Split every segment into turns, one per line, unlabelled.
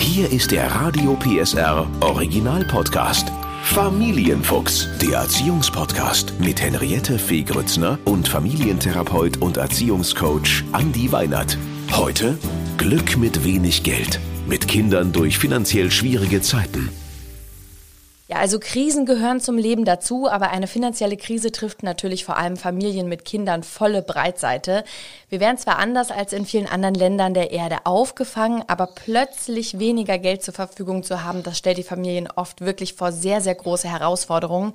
Hier ist der Radio PSR Original Podcast. Familienfuchs, der Erziehungspodcast mit Henriette Fee Grützner und Familientherapeut und Erziehungscoach Andi Weinert. Heute Glück mit wenig Geld. Mit Kindern durch finanziell schwierige Zeiten.
Ja, also Krisen gehören zum Leben dazu, aber eine finanzielle Krise trifft natürlich vor allem Familien mit Kindern volle Breitseite. Wir werden zwar anders als in vielen anderen Ländern der Erde aufgefangen, aber plötzlich weniger Geld zur Verfügung zu haben, das stellt die Familien oft wirklich vor sehr, sehr große Herausforderungen.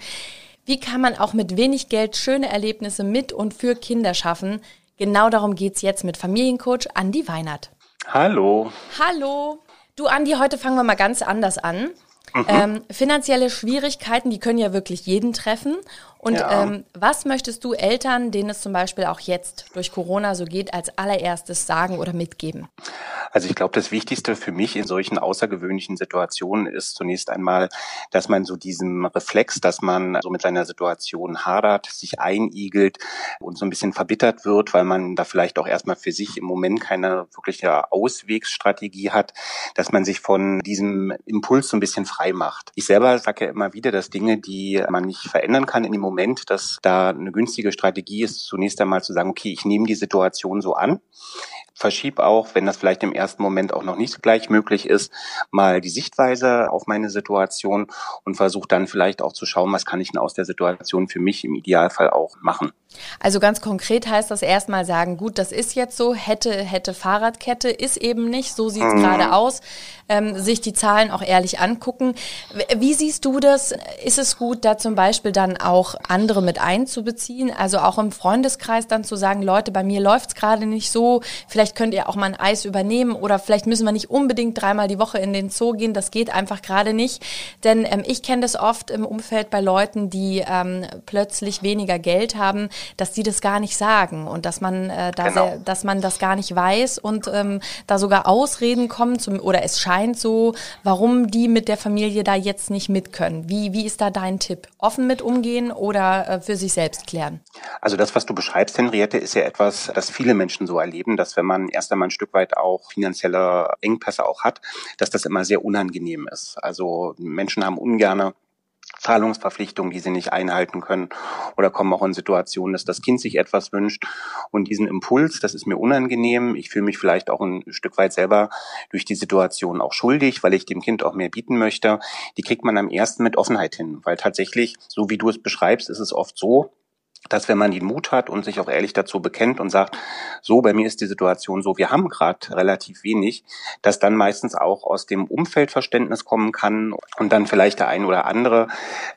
Wie kann man auch mit wenig Geld schöne Erlebnisse mit und für Kinder schaffen? Genau darum geht's jetzt mit Familiencoach Andi Weinert.
Hallo.
Hallo. Du Andi, heute fangen wir mal ganz anders an. Mhm. Ähm, finanzielle Schwierigkeiten, die können ja wirklich jeden treffen. Und ja. ähm, was möchtest du Eltern, denen es zum Beispiel auch jetzt durch Corona so geht, als allererstes sagen oder mitgeben?
Also ich glaube, das Wichtigste für mich in solchen außergewöhnlichen Situationen ist zunächst einmal, dass man so diesen Reflex, dass man so mit seiner Situation hadert, sich einigelt und so ein bisschen verbittert wird, weil man da vielleicht auch erstmal für sich im Moment keine wirkliche Auswegsstrategie hat, dass man sich von diesem Impuls so ein bisschen frei macht. Ich selber sage ja immer wieder, dass Dinge, die man nicht verändern kann in dem Moment, Moment, dass da eine günstige Strategie ist, zunächst einmal zu sagen, okay, ich nehme die Situation so an, verschieb auch, wenn das vielleicht im ersten Moment auch noch nicht gleich möglich ist, mal die Sichtweise auf meine Situation und versuche dann vielleicht auch zu schauen, was kann ich denn aus der Situation für mich im Idealfall auch machen.
Also ganz konkret heißt das erstmal sagen, gut, das ist jetzt so, hätte, hätte Fahrradkette, ist eben nicht, so sieht's mhm. gerade aus, ähm, sich die Zahlen auch ehrlich angucken. Wie siehst du das? Ist es gut, da zum Beispiel dann auch andere mit einzubeziehen, also auch im Freundeskreis dann zu sagen, Leute, bei mir läuft's gerade nicht so, vielleicht könnt ihr auch mal ein Eis übernehmen oder vielleicht müssen wir nicht unbedingt dreimal die Woche in den Zoo gehen, das geht einfach gerade nicht. Denn ähm, ich kenne das oft im Umfeld bei Leuten, die ähm, plötzlich weniger Geld haben, dass die das gar nicht sagen und dass man äh, da genau. sehr, dass man das gar nicht weiß und ähm, da sogar Ausreden kommen zum, oder es scheint so, warum die mit der Familie da jetzt nicht mit können. Wie, wie ist da dein Tipp? Offen mit umgehen oder äh, für sich selbst klären?
Also das, was du beschreibst, Henriette, ist ja etwas, das viele Menschen so erleben, dass wenn man erst einmal ein Stück weit auch finanzielle Engpässe auch hat, dass das immer sehr unangenehm ist. Also Menschen haben ungerne Zahlungsverpflichtungen, die sie nicht einhalten können oder kommen auch in Situationen, dass das Kind sich etwas wünscht und diesen Impuls, das ist mir unangenehm. Ich fühle mich vielleicht auch ein Stück weit selber durch die Situation auch schuldig, weil ich dem Kind auch mehr bieten möchte. Die kriegt man am ersten mit Offenheit hin, weil tatsächlich, so wie du es beschreibst, ist es oft so, dass wenn man den Mut hat und sich auch ehrlich dazu bekennt und sagt, so, bei mir ist die Situation so, wir haben gerade relativ wenig, dass dann meistens auch aus dem Umfeldverständnis kommen kann und dann vielleicht der ein oder andere,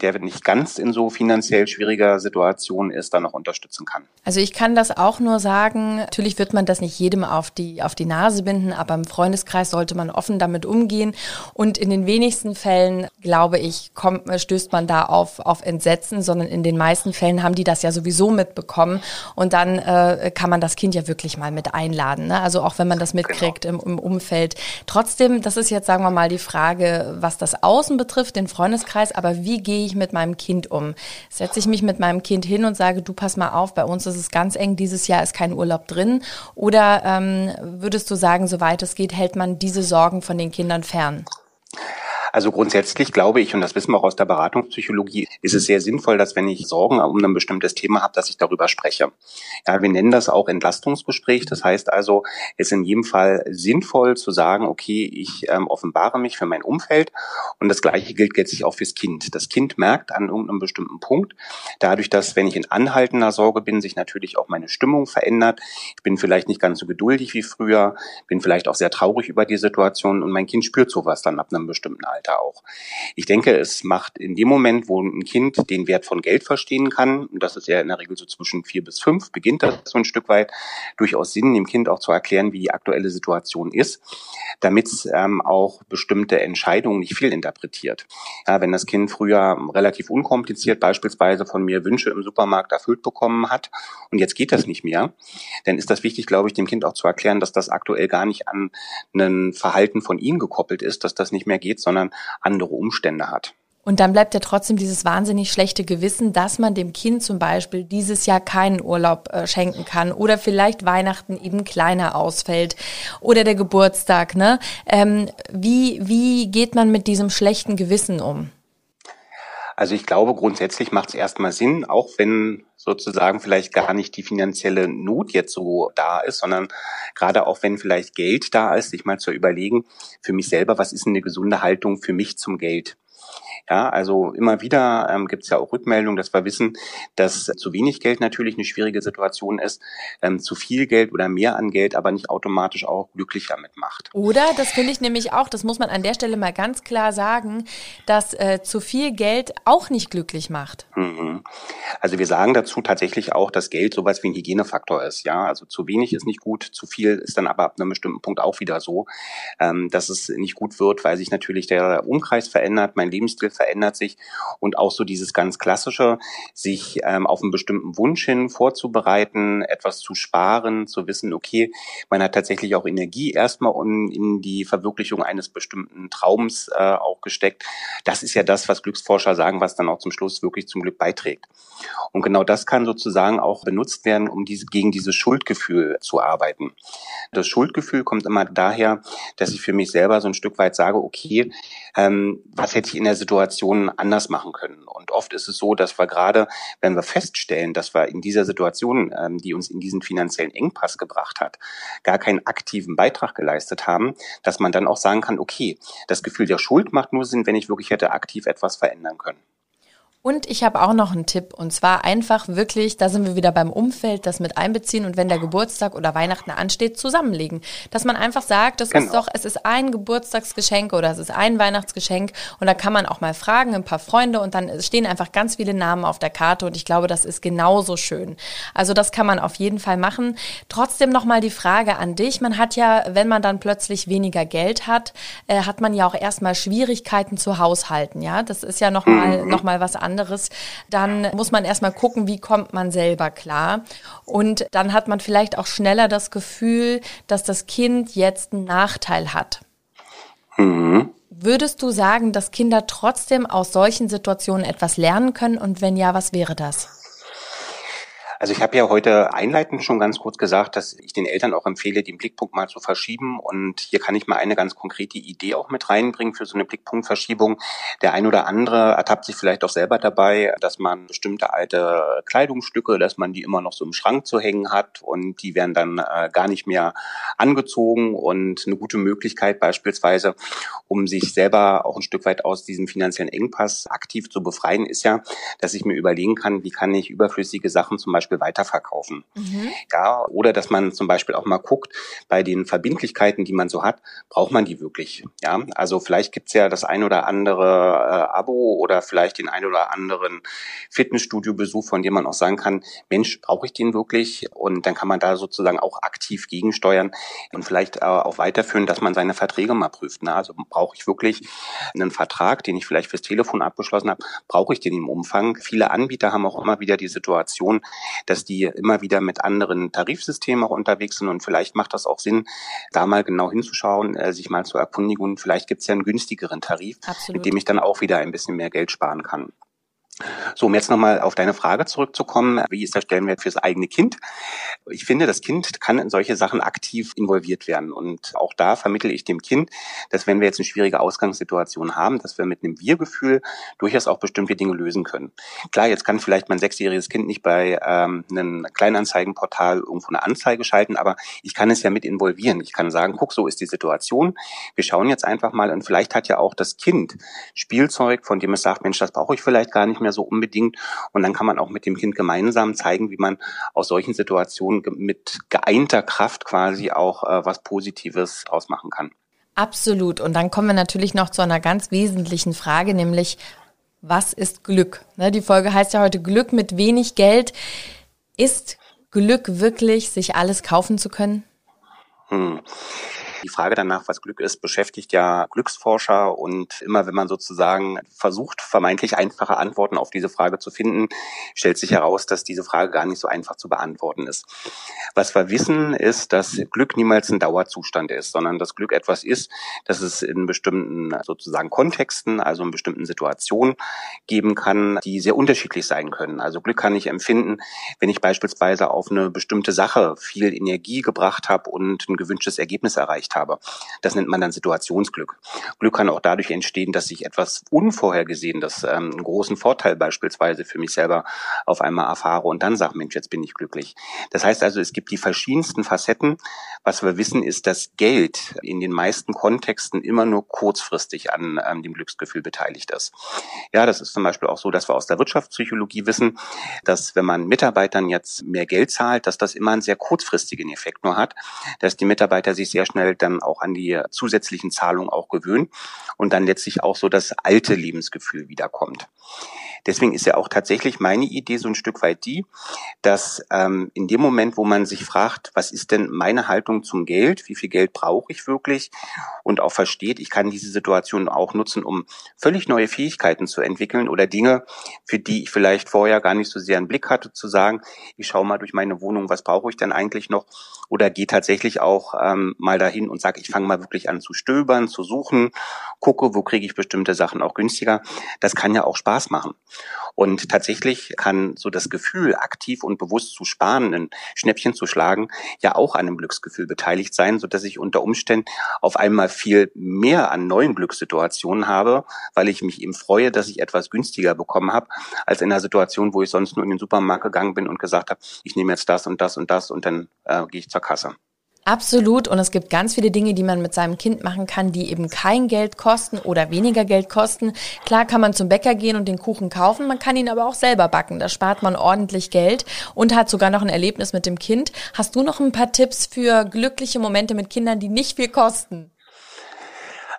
der nicht ganz in so finanziell schwieriger Situation ist, dann noch unterstützen kann.
Also ich kann das auch nur sagen, natürlich wird man das nicht jedem auf die, auf die Nase binden, aber im Freundeskreis sollte man offen damit umgehen und in den wenigsten Fällen, glaube ich, kommt, stößt man da auf, auf Entsetzen, sondern in den meisten Fällen haben die das ja sowieso mitbekommen. Und dann äh, kann man das Kind ja wirklich mal mit einladen. Ne? Also auch wenn man das mitkriegt genau. im, im Umfeld. Trotzdem, das ist jetzt, sagen wir mal, die Frage, was das Außen betrifft, den Freundeskreis, aber wie gehe ich mit meinem Kind um? Setze ich mich mit meinem Kind hin und sage, du pass mal auf, bei uns ist es ganz eng, dieses Jahr ist kein Urlaub drin. Oder ähm, würdest du sagen, soweit es geht, hält man diese Sorgen von den Kindern fern?
Also grundsätzlich glaube ich, und das wissen wir auch aus der Beratungspsychologie, ist es sehr sinnvoll, dass wenn ich Sorgen um ein bestimmtes Thema habe, dass ich darüber spreche. Ja, wir nennen das auch Entlastungsgespräch. Das heißt also, es ist in jedem Fall sinnvoll zu sagen, okay, ich ähm, offenbare mich für mein Umfeld und das Gleiche gilt letztlich auch fürs Kind. Das Kind merkt an irgendeinem bestimmten Punkt, dadurch, dass wenn ich in anhaltender Sorge bin, sich natürlich auch meine Stimmung verändert. Ich bin vielleicht nicht ganz so geduldig wie früher, bin vielleicht auch sehr traurig über die Situation und mein Kind spürt sowas dann ab einem bestimmten Alter. Alter auch. Ich denke, es macht in dem Moment, wo ein Kind den Wert von Geld verstehen kann, und das ist ja in der Regel so zwischen vier bis fünf, beginnt das so ein Stück weit, durchaus Sinn, dem Kind auch zu erklären, wie die aktuelle Situation ist, damit es ähm, auch bestimmte Entscheidungen nicht viel interpretiert. Ja, wenn das Kind früher relativ unkompliziert beispielsweise von mir Wünsche im Supermarkt erfüllt bekommen hat und jetzt geht das nicht mehr, dann ist das wichtig, glaube ich, dem Kind auch zu erklären, dass das aktuell gar nicht an ein Verhalten von ihm gekoppelt ist, dass das nicht mehr geht, sondern andere Umstände hat.
Und dann bleibt ja trotzdem dieses wahnsinnig schlechte Gewissen, dass man dem Kind zum Beispiel dieses Jahr keinen Urlaub äh, schenken kann oder vielleicht Weihnachten eben kleiner ausfällt oder der Geburtstag. Ne? Ähm, wie, wie geht man mit diesem schlechten Gewissen um?
Also ich glaube, grundsätzlich macht es erstmal Sinn, auch wenn sozusagen vielleicht gar nicht die finanzielle Not jetzt so da ist, sondern gerade auch wenn vielleicht Geld da ist, sich mal zu überlegen, für mich selber, was ist eine gesunde Haltung für mich zum Geld? Ja, also immer wieder ähm, gibt es ja auch Rückmeldungen, dass wir wissen, dass zu wenig Geld natürlich eine schwierige Situation ist, ähm, zu viel Geld oder mehr an Geld aber nicht automatisch auch glücklicher mitmacht.
Oder, das finde ich nämlich auch, das muss man an der Stelle mal ganz klar sagen, dass äh, zu viel Geld auch nicht glücklich macht.
Mhm. Also wir sagen dazu tatsächlich auch, dass Geld sowas wie ein Hygienefaktor ist. Ja, also zu wenig ist nicht gut, zu viel ist dann aber ab einem bestimmten Punkt auch wieder so, ähm, dass es nicht gut wird, weil sich natürlich der Umkreis verändert, mein Lebensstil verändert sich und auch so dieses ganz klassische, sich ähm, auf einen bestimmten Wunsch hin vorzubereiten, etwas zu sparen, zu wissen, okay, man hat tatsächlich auch Energie erstmal in, in die Verwirklichung eines bestimmten Traums äh, auch gesteckt. Das ist ja das, was Glücksforscher sagen, was dann auch zum Schluss wirklich zum Glück beiträgt. Und genau das kann sozusagen auch benutzt werden, um diese, gegen dieses Schuldgefühl zu arbeiten. Das Schuldgefühl kommt immer daher, dass ich für mich selber so ein Stück weit sage, okay, ähm, was hätte ich in der Situation anders machen können? Und oft ist es so, dass wir gerade, wenn wir feststellen, dass wir in dieser Situation, ähm, die uns in diesen finanziellen Engpass gebracht hat, gar keinen aktiven Beitrag geleistet haben, dass man dann auch sagen kann, okay, das Gefühl der Schuld macht nur Sinn, wenn ich wirklich hätte aktiv etwas verändern können.
Und ich habe auch noch einen Tipp und zwar einfach wirklich, da sind wir wieder beim Umfeld, das mit einbeziehen und wenn der Geburtstag oder Weihnachten ansteht, zusammenlegen. Dass man einfach sagt, das genau. ist doch, es ist ein Geburtstagsgeschenk oder es ist ein Weihnachtsgeschenk und da kann man auch mal fragen, ein paar Freunde und dann stehen einfach ganz viele Namen auf der Karte und ich glaube, das ist genauso schön. Also das kann man auf jeden Fall machen. Trotzdem nochmal die Frage an dich. Man hat ja, wenn man dann plötzlich weniger Geld hat, äh, hat man ja auch erstmal Schwierigkeiten zu haushalten, ja? Das ist ja nochmal mhm. noch mal was anderes anderes, dann muss man erstmal gucken, wie kommt man selber klar. Und dann hat man vielleicht auch schneller das Gefühl, dass das Kind jetzt einen Nachteil hat. Mhm. Würdest du sagen, dass Kinder trotzdem aus solchen Situationen etwas lernen können? Und wenn ja, was wäre das?
Also ich habe ja heute einleitend schon ganz kurz gesagt, dass ich den Eltern auch empfehle, den Blickpunkt mal zu verschieben. Und hier kann ich mal eine ganz konkrete Idee auch mit reinbringen für so eine Blickpunktverschiebung. Der ein oder andere ertappt sich vielleicht auch selber dabei, dass man bestimmte alte Kleidungsstücke, dass man die immer noch so im Schrank zu hängen hat und die werden dann äh, gar nicht mehr angezogen. Und eine gute Möglichkeit beispielsweise, um sich selber auch ein Stück weit aus diesem finanziellen Engpass aktiv zu befreien, ist ja, dass ich mir überlegen kann, wie kann ich überflüssige Sachen zum Beispiel Beispiel weiterverkaufen. Mhm. Ja, oder dass man zum Beispiel auch mal guckt, bei den Verbindlichkeiten, die man so hat, braucht man die wirklich? Ja, also vielleicht gibt's ja das ein oder andere äh, Abo oder vielleicht den ein oder anderen Fitnessstudio-Besuch, von dem man auch sagen kann, Mensch, brauche ich den wirklich? Und dann kann man da sozusagen auch aktiv gegensteuern und vielleicht äh, auch weiterführen, dass man seine Verträge mal prüft. Ne? Also brauche ich wirklich einen Vertrag, den ich vielleicht fürs Telefon abgeschlossen habe, brauche ich den im Umfang? Viele Anbieter haben auch immer wieder die Situation, dass die immer wieder mit anderen Tarifsystemen auch unterwegs sind und vielleicht macht das auch Sinn, da mal genau hinzuschauen, äh, sich mal zu erkundigen und vielleicht gibt es ja einen günstigeren Tarif, Absolut. mit dem ich dann auch wieder ein bisschen mehr Geld sparen kann. So, um jetzt nochmal auf deine Frage zurückzukommen, wie ist der Stellenwert fürs eigene Kind? Ich finde, das Kind kann in solche Sachen aktiv involviert werden. Und auch da vermittle ich dem Kind, dass wenn wir jetzt eine schwierige Ausgangssituation haben, dass wir mit einem Wir-Gefühl durchaus auch bestimmte Dinge lösen können. Klar, jetzt kann vielleicht mein sechsjähriges Kind nicht bei ähm, einem Kleinanzeigenportal irgendwo eine Anzeige schalten, aber ich kann es ja mit involvieren. Ich kann sagen, guck, so ist die Situation. Wir schauen jetzt einfach mal und vielleicht hat ja auch das Kind Spielzeug, von dem es sagt, Mensch, das brauche ich vielleicht gar nicht mehr mehr so unbedingt. Und dann kann man auch mit dem Kind gemeinsam zeigen, wie man aus solchen Situationen mit geeinter Kraft quasi auch äh, was Positives draus machen kann.
Absolut. Und dann kommen wir natürlich noch zu einer ganz wesentlichen Frage, nämlich was ist Glück? Ne, die Folge heißt ja heute Glück mit wenig Geld. Ist Glück wirklich, sich alles kaufen zu können? Hm.
Die Frage danach, was Glück ist, beschäftigt ja Glücksforscher und immer wenn man sozusagen versucht, vermeintlich einfache Antworten auf diese Frage zu finden, stellt sich heraus, dass diese Frage gar nicht so einfach zu beantworten ist. Was wir wissen, ist, dass Glück niemals ein Dauerzustand ist, sondern dass Glück etwas ist, dass es in bestimmten sozusagen Kontexten, also in bestimmten Situationen geben kann, die sehr unterschiedlich sein können. Also Glück kann ich empfinden, wenn ich beispielsweise auf eine bestimmte Sache viel Energie gebracht habe und ein gewünschtes Ergebnis erreicht habe. Das nennt man dann Situationsglück. Glück kann auch dadurch entstehen, dass ich etwas Unvorhergesehenes, ähm, einen großen Vorteil beispielsweise für mich selber auf einmal erfahre und dann sage, Mensch, jetzt bin ich glücklich. Das heißt also, es gibt die verschiedensten Facetten. Was wir wissen, ist, dass Geld in den meisten Kontexten immer nur kurzfristig an ähm, dem Glücksgefühl beteiligt ist. Ja, das ist zum Beispiel auch so, dass wir aus der Wirtschaftspsychologie wissen, dass wenn man Mitarbeitern jetzt mehr Geld zahlt, dass das immer einen sehr kurzfristigen Effekt nur hat, dass die Mitarbeiter sich sehr schnell dann auch an die zusätzlichen Zahlungen auch gewöhnen und dann letztlich auch so das alte Lebensgefühl wiederkommt. Deswegen ist ja auch tatsächlich meine Idee so ein Stück weit die, dass ähm, in dem Moment, wo man sich fragt, was ist denn meine Haltung zum Geld, wie viel Geld brauche ich wirklich? Und auch versteht, ich kann diese Situation auch nutzen, um völlig neue Fähigkeiten zu entwickeln oder Dinge, für die ich vielleicht vorher gar nicht so sehr einen Blick hatte, zu sagen, ich schaue mal durch meine Wohnung, was brauche ich denn eigentlich noch? Oder gehe tatsächlich auch ähm, mal dahin und sage, ich fange mal wirklich an zu stöbern, zu suchen, gucke, wo kriege ich bestimmte Sachen auch günstiger. Das kann ja auch Spaß machen. Und tatsächlich kann so das Gefühl, aktiv und bewusst zu sparen, ein Schnäppchen zu schlagen, ja auch an einem Glücksgefühl beteiligt sein, so dass ich unter Umständen auf einmal viel mehr an neuen Glückssituationen habe, weil ich mich eben freue, dass ich etwas günstiger bekommen habe, als in einer Situation, wo ich sonst nur in den Supermarkt gegangen bin und gesagt habe, ich nehme jetzt das und das und das und dann äh, gehe ich zur Kasse.
Absolut. Und es gibt ganz viele Dinge, die man mit seinem Kind machen kann, die eben kein Geld kosten oder weniger Geld kosten. Klar kann man zum Bäcker gehen und den Kuchen kaufen. Man kann ihn aber auch selber backen. Da spart man ordentlich Geld und hat sogar noch ein Erlebnis mit dem Kind. Hast du noch ein paar Tipps für glückliche Momente mit Kindern, die nicht viel kosten?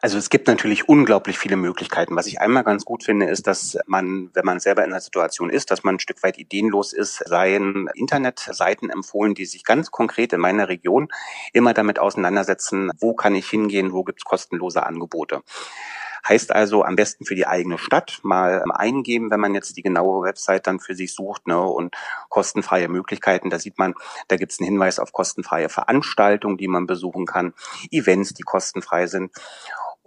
Also es gibt natürlich unglaublich viele Möglichkeiten. Was ich einmal ganz gut finde, ist, dass man, wenn man selber in einer Situation ist, dass man ein Stück weit ideenlos ist, seien Internetseiten empfohlen, die sich ganz konkret in meiner Region immer damit auseinandersetzen, wo kann ich hingehen, wo gibt's kostenlose Angebote. Heißt also am besten für die eigene Stadt mal eingeben, wenn man jetzt die genaue Website dann für sich sucht ne, und kostenfreie Möglichkeiten. Da sieht man, da gibt es einen Hinweis auf kostenfreie Veranstaltungen, die man besuchen kann, Events, die kostenfrei sind.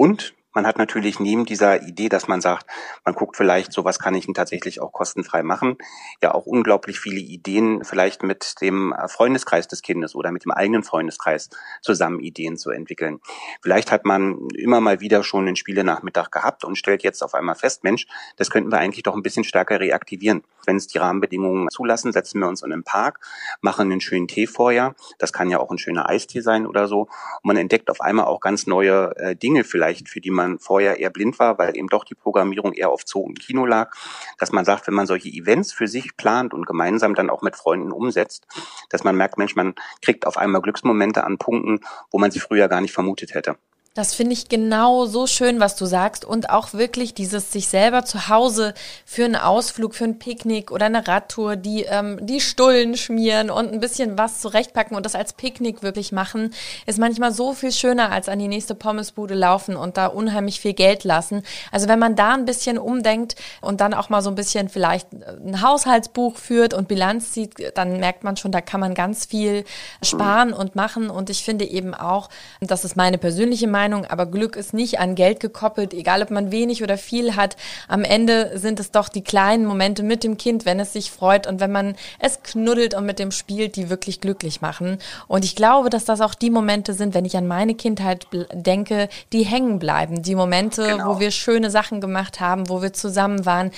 Und man hat natürlich neben dieser Idee, dass man sagt, man guckt vielleicht, so was kann ich denn tatsächlich auch kostenfrei machen, ja auch unglaublich viele Ideen, vielleicht mit dem Freundeskreis des Kindes oder mit dem eigenen Freundeskreis zusammen Ideen zu entwickeln. Vielleicht hat man immer mal wieder schon einen Spielenachmittag gehabt und stellt jetzt auf einmal fest, Mensch, das könnten wir eigentlich doch ein bisschen stärker reaktivieren. Wenn es die Rahmenbedingungen zulassen, setzen wir uns in den Park, machen einen schönen Tee vorher. Das kann ja auch ein schöner Eistee sein oder so. Und man entdeckt auf einmal auch ganz neue äh, Dinge vielleicht, für die man man vorher eher blind war, weil eben doch die Programmierung eher auf Zoo und Kino lag, dass man sagt, wenn man solche Events für sich plant und gemeinsam dann auch mit Freunden umsetzt, dass man merkt, Mensch, man kriegt auf einmal Glücksmomente an Punkten, wo man sie früher gar nicht vermutet hätte.
Das finde ich genau so schön, was du sagst. Und auch wirklich dieses sich selber zu Hause für einen Ausflug, für ein Picknick oder eine Radtour, die, ähm, die Stullen schmieren und ein bisschen was zurechtpacken und das als Picknick wirklich machen, ist manchmal so viel schöner als an die nächste Pommesbude laufen und da unheimlich viel Geld lassen. Also wenn man da ein bisschen umdenkt und dann auch mal so ein bisschen vielleicht ein Haushaltsbuch führt und Bilanz zieht, dann merkt man schon, da kann man ganz viel sparen und machen. Und ich finde eben auch, das ist meine persönliche Meinung, Meinung, aber Glück ist nicht an Geld gekoppelt, egal ob man wenig oder viel hat. Am Ende sind es doch die kleinen Momente mit dem Kind, wenn es sich freut und wenn man es knuddelt und mit dem spielt, die wirklich glücklich machen. Und ich glaube, dass das auch die Momente sind, wenn ich an meine Kindheit denke, die hängen bleiben. Die Momente, genau. wo wir schöne Sachen gemacht haben, wo wir zusammen waren.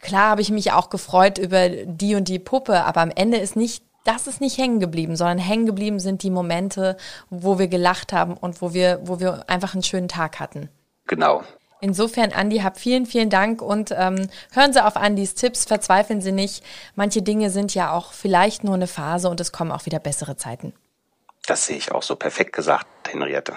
Klar habe ich mich auch gefreut über die und die Puppe, aber am Ende ist nicht das ist nicht hängen geblieben, sondern hängen geblieben sind die Momente, wo wir gelacht haben und wo wir, wo wir einfach einen schönen Tag hatten.
Genau.
Insofern, Andi, hab vielen, vielen Dank und ähm, hören Sie auf Andis Tipps, verzweifeln Sie nicht. Manche Dinge sind ja auch vielleicht nur eine Phase und es kommen auch wieder bessere Zeiten.
Das sehe ich auch so perfekt gesagt, Henriette.